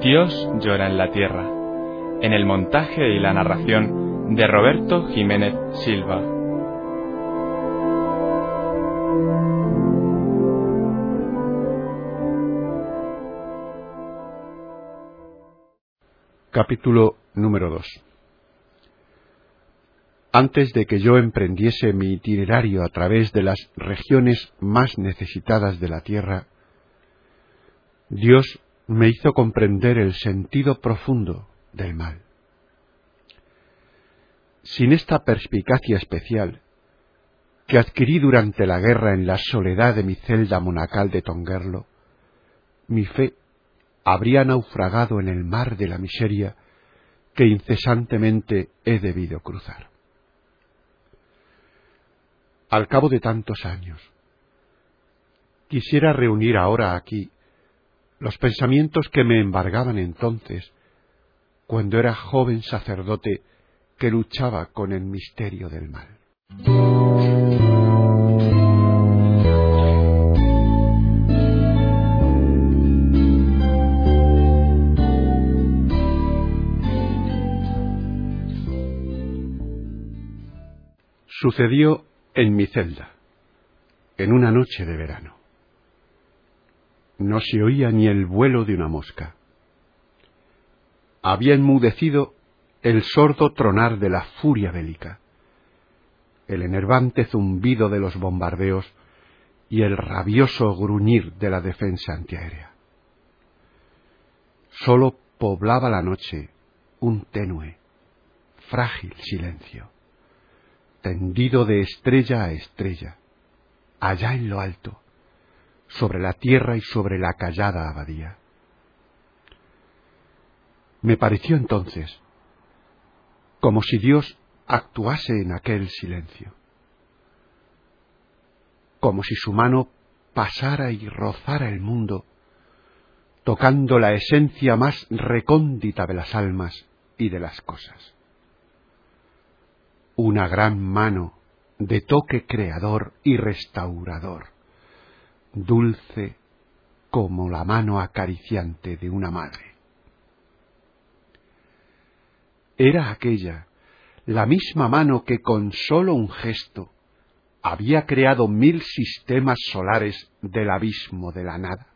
Dios llora en la tierra, en el montaje y la narración de Roberto Jiménez Silva. Capítulo número 2 Antes de que yo emprendiese mi itinerario a través de las regiones más necesitadas de la tierra, Dios me hizo comprender el sentido profundo del mal. Sin esta perspicacia especial, que adquirí durante la guerra en la soledad de mi celda monacal de Tongerlo, mi fe habría naufragado en el mar de la miseria que incesantemente he debido cruzar. Al cabo de tantos años, quisiera reunir ahora aquí los pensamientos que me embargaban entonces, cuando era joven sacerdote que luchaba con el misterio del mal. Sucedió en mi celda, en una noche de verano no se oía ni el vuelo de una mosca. Había enmudecido el sordo tronar de la furia bélica, el enervante zumbido de los bombardeos y el rabioso gruñir de la defensa antiaérea. Sólo poblaba la noche un tenue, frágil silencio, tendido de estrella a estrella, allá en lo alto, sobre la tierra y sobre la callada abadía. Me pareció entonces como si Dios actuase en aquel silencio, como si su mano pasara y rozara el mundo, tocando la esencia más recóndita de las almas y de las cosas. Una gran mano de toque creador y restaurador dulce como la mano acariciante de una madre. Era aquella la misma mano que con sólo un gesto había creado mil sistemas solares del abismo de la nada.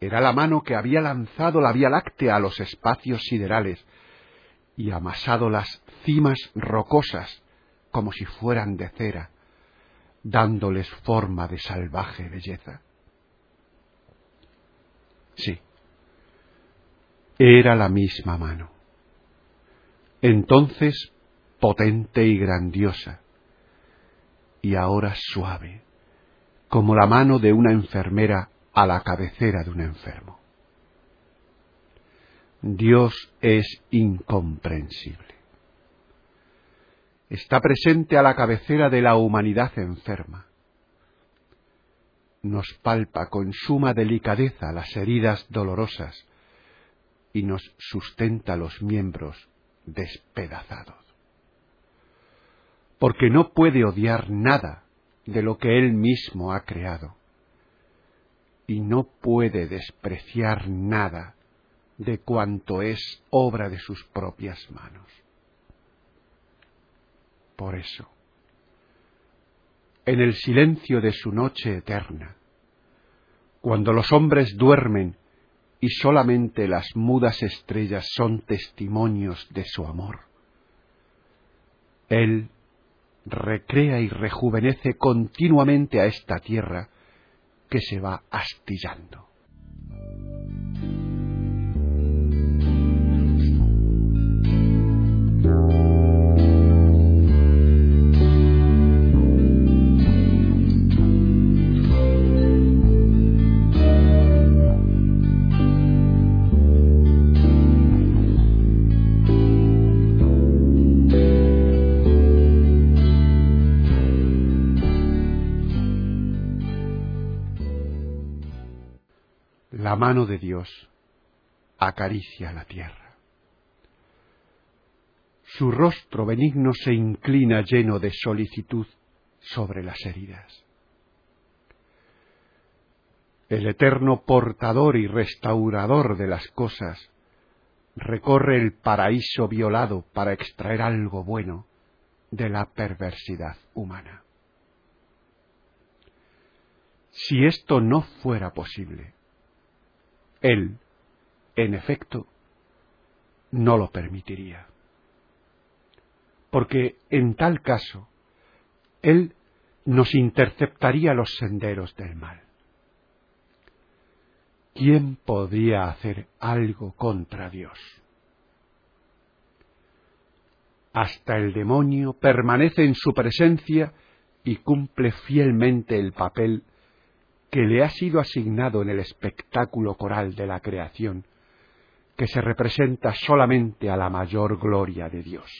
Era la mano que había lanzado la Vía Láctea a los espacios siderales y amasado las cimas rocosas como si fueran de cera dándoles forma de salvaje belleza. Sí, era la misma mano, entonces potente y grandiosa, y ahora suave, como la mano de una enfermera a la cabecera de un enfermo. Dios es incomprensible está presente a la cabecera de la humanidad enferma. Nos palpa con suma delicadeza las heridas dolorosas y nos sustenta los miembros despedazados. Porque no puede odiar nada de lo que Él mismo ha creado y no puede despreciar nada de cuanto es obra de sus propias manos por eso. En el silencio de su noche eterna, cuando los hombres duermen y solamente las mudas estrellas son testimonios de su amor, Él recrea y rejuvenece continuamente a esta tierra que se va astillando. Mano de Dios acaricia la tierra. Su rostro benigno se inclina lleno de solicitud sobre las heridas. El eterno portador y restaurador de las cosas recorre el paraíso violado para extraer algo bueno de la perversidad humana. Si esto no fuera posible, Él, en efecto, no lo permitiría. Porque en tal caso, Él nos interceptaría los senderos del mal. ¿Quién podría hacer algo contra Dios? Hasta el demonio permanece en su presencia y cumple fielmente el papel que le ha sido asignado en el espectáculo coral de la creación, que se representa solamente a la mayor gloria de Dios.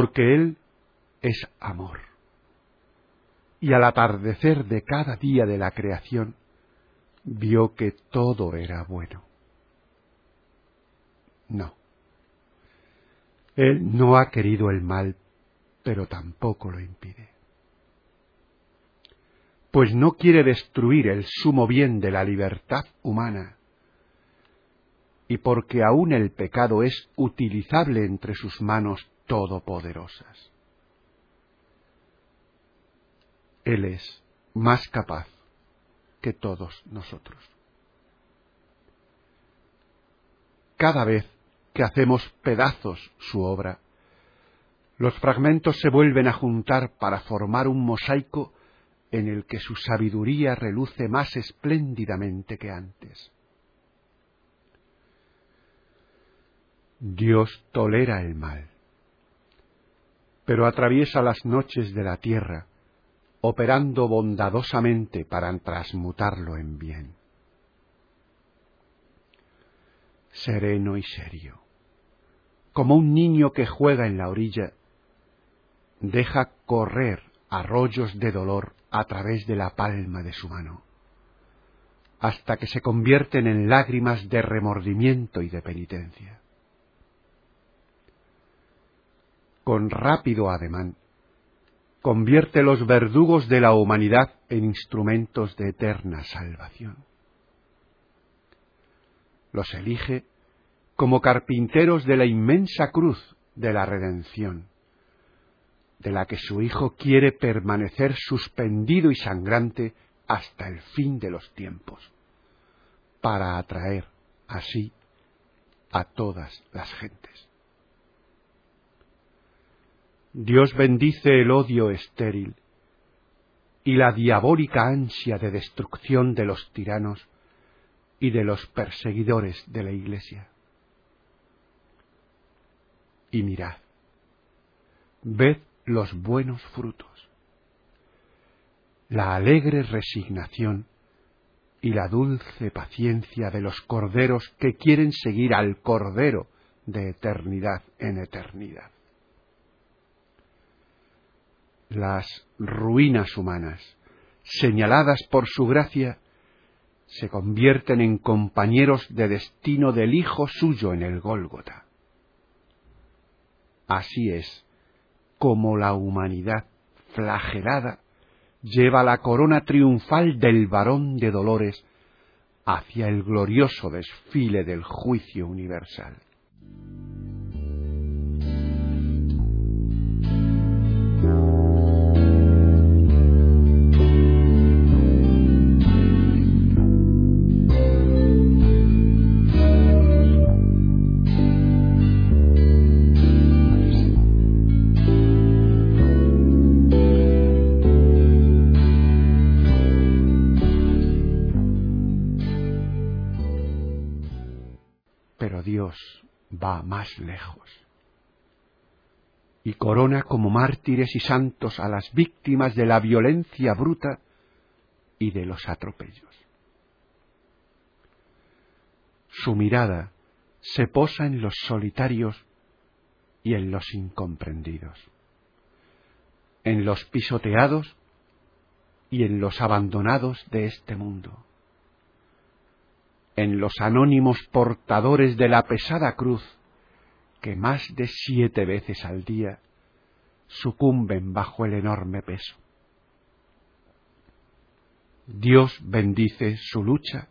Porque Él es amor. Y al atardecer de cada día de la creación, vio que todo era bueno. No. Él no ha querido el mal, pero tampoco lo impide. Pues no quiere destruir el sumo bien de la libertad humana, y porque aún el pecado es utilizable entre sus manos todopoderosas. Él es más capaz que todos nosotros. Cada vez que hacemos pedazos su obra, los fragmentos se vuelven a juntar para formar un mosaico en el que su sabiduría reluce más espléndidamente que antes. Dios tolera el mal, pero atraviesa las noches de la tierra, operando bondadosamente para transmutarlo en bien. Sereno y serio, como un niño que juega en la orilla, deja correr arroyos de dolor a través de la palma de su mano, hasta que se convierten en lágrimas de remordimiento y de penitencia. Con rápido ademán, convierte los verdugos de la humanidad en instrumentos de eterna salvación. Los elige como carpinteros de la inmensa cruz de la redención, de la que su Hijo quiere permanecer suspendido y sangrante hasta el fin de los tiempos, para atraer así a todas las gentes. Dios bendice el odio estéril y la diabólica ansia de destrucción de los tiranos y de los perseguidores de la Iglesia. Y mirad, ved los buenos frutos, la alegre resignación y la dulce paciencia de los corderos que quieren seguir al Cordero de eternidad en eternidad las ruinas humanas, señaladas por su gracia, se convierten en compañeros de destino del Hijo suyo en el Gólgota. Así es como la humanidad flagelada lleva la corona triunfal del varón de dolores hacia el glorioso desfile del juicio universal. Va más lejos y corona como mártires y santos a las víctimas de la violencia bruta y de los atropellos. Su mirada se posa en los solitarios y en los incomprendidos, en los pisoteados y en los abandonados de este mundo, en los anónimos portadores de la pesada cruz que más de siete veces al día sucumben bajo el enorme peso. Dios bendice su lucha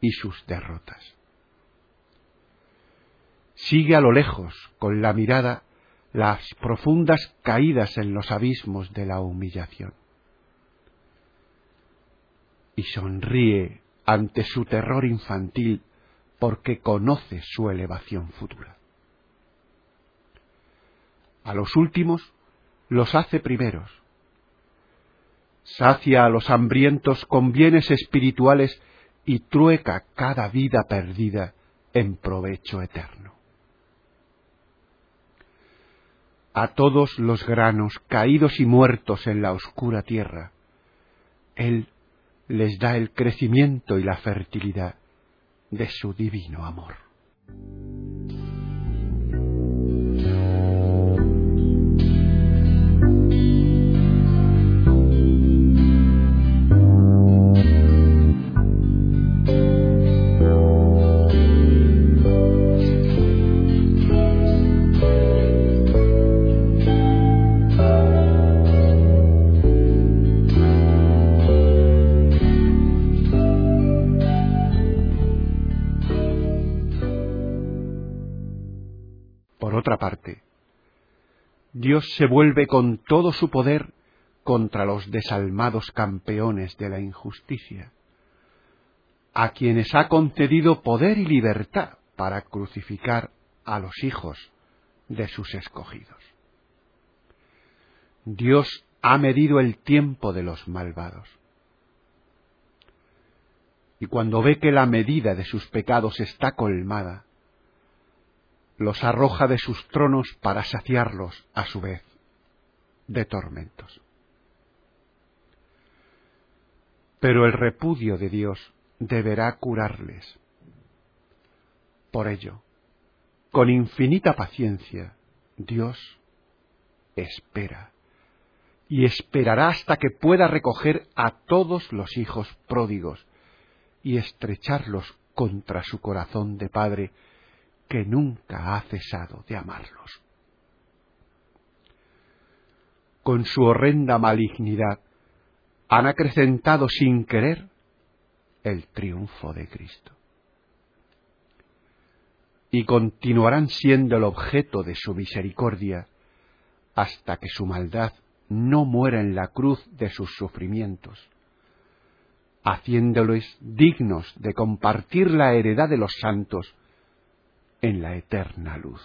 y sus derrotas. Sigue a lo lejos con la mirada las profundas caídas en los abismos de la humillación. Y sonríe ante su terror infantil porque conoce su elevación futura. A los últimos los hace primeros. Sacia a los hambrientos con bienes espirituales y trueca cada vida perdida en provecho eterno. A todos los granos caídos y muertos en la oscura tierra, Él les da el crecimiento y la fertilidad de su divino amor. Dios se vuelve con todo su poder contra los desalmados campeones de la injusticia, a quienes ha concedido poder y libertad para crucificar a los hijos de sus escogidos. Dios ha medido el tiempo de los malvados. Y cuando ve que la medida de sus pecados está colmada, los arroja de sus tronos para saciarlos, a su vez, de tormentos. Pero el repudio de Dios deberá curarles. Por ello, con infinita paciencia, Dios espera y esperará hasta que pueda recoger a todos los hijos pródigos y estrecharlos contra su corazón de padre que nunca ha cesado de amarlos. Con su horrenda malignidad han acrecentado sin querer el triunfo de Cristo. Y continuarán siendo el objeto de su misericordia hasta que su maldad no muera en la cruz de sus sufrimientos, haciéndoles dignos de compartir la heredad de los santos en la eterna luz.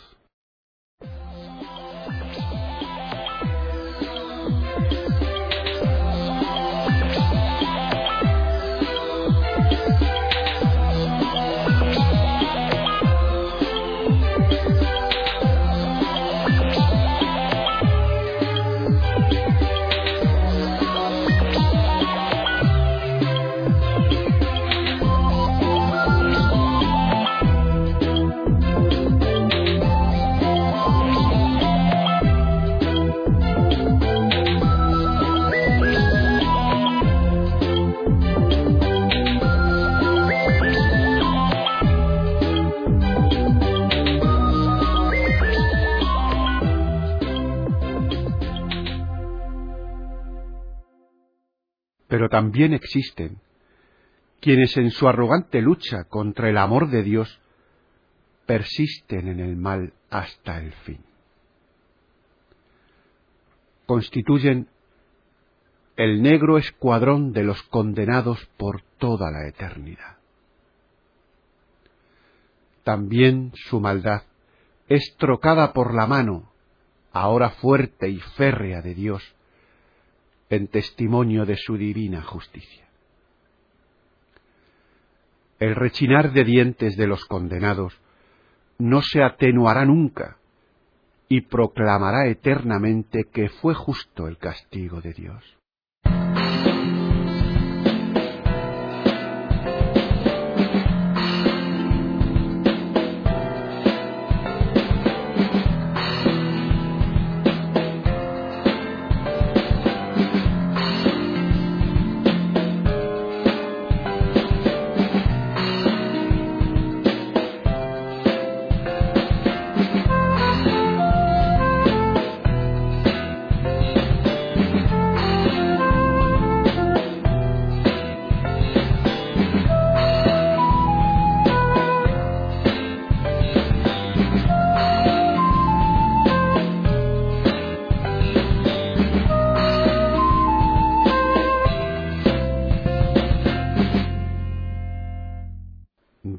Pero también existen quienes en su arrogante lucha contra el amor de Dios persisten en el mal hasta el fin. Constituyen el negro escuadrón de los condenados por toda la eternidad. También su maldad es trocada por la mano, ahora fuerte y férrea de Dios, en testimonio de su divina justicia. El rechinar de dientes de los condenados no se atenuará nunca y proclamará eternamente que fue justo el castigo de Dios.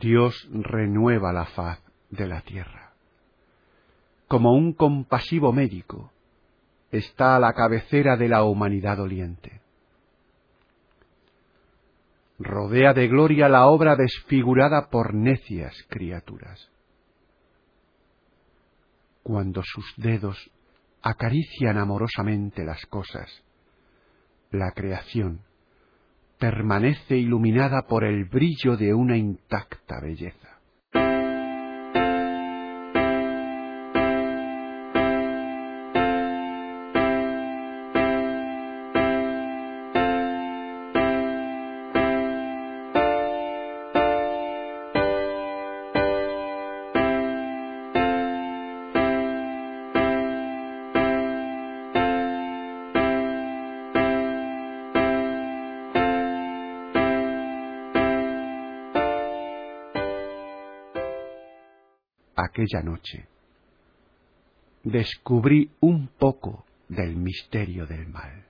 Dios renueva la faz de la tierra. Como un compasivo médico, está a la cabecera de la humanidad doliente. Rodea de gloria la obra desfigurada por necias criaturas. Cuando sus dedos acarician amorosamente las cosas, la creación permanece iluminada por el brillo de una intacta belleza. Aquella noche, descubrí un poco del misterio del mal.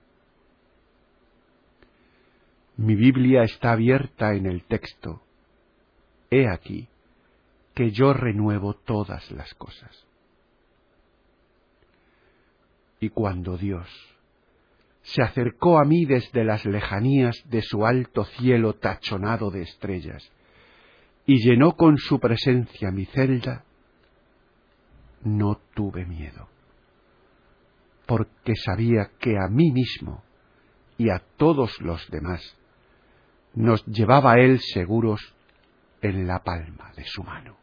Mi Biblia está abierta en el texto, He aquí que yo renuevo todas las cosas. Y cuando Dios se acercó a mí desde las lejanías de su alto cielo tachonado de estrellas, y llenó con su presencia mi celda, no tuve miedo, porque sabía que a mí mismo y a todos los demás nos llevaba Él seguros en la palma de su mano.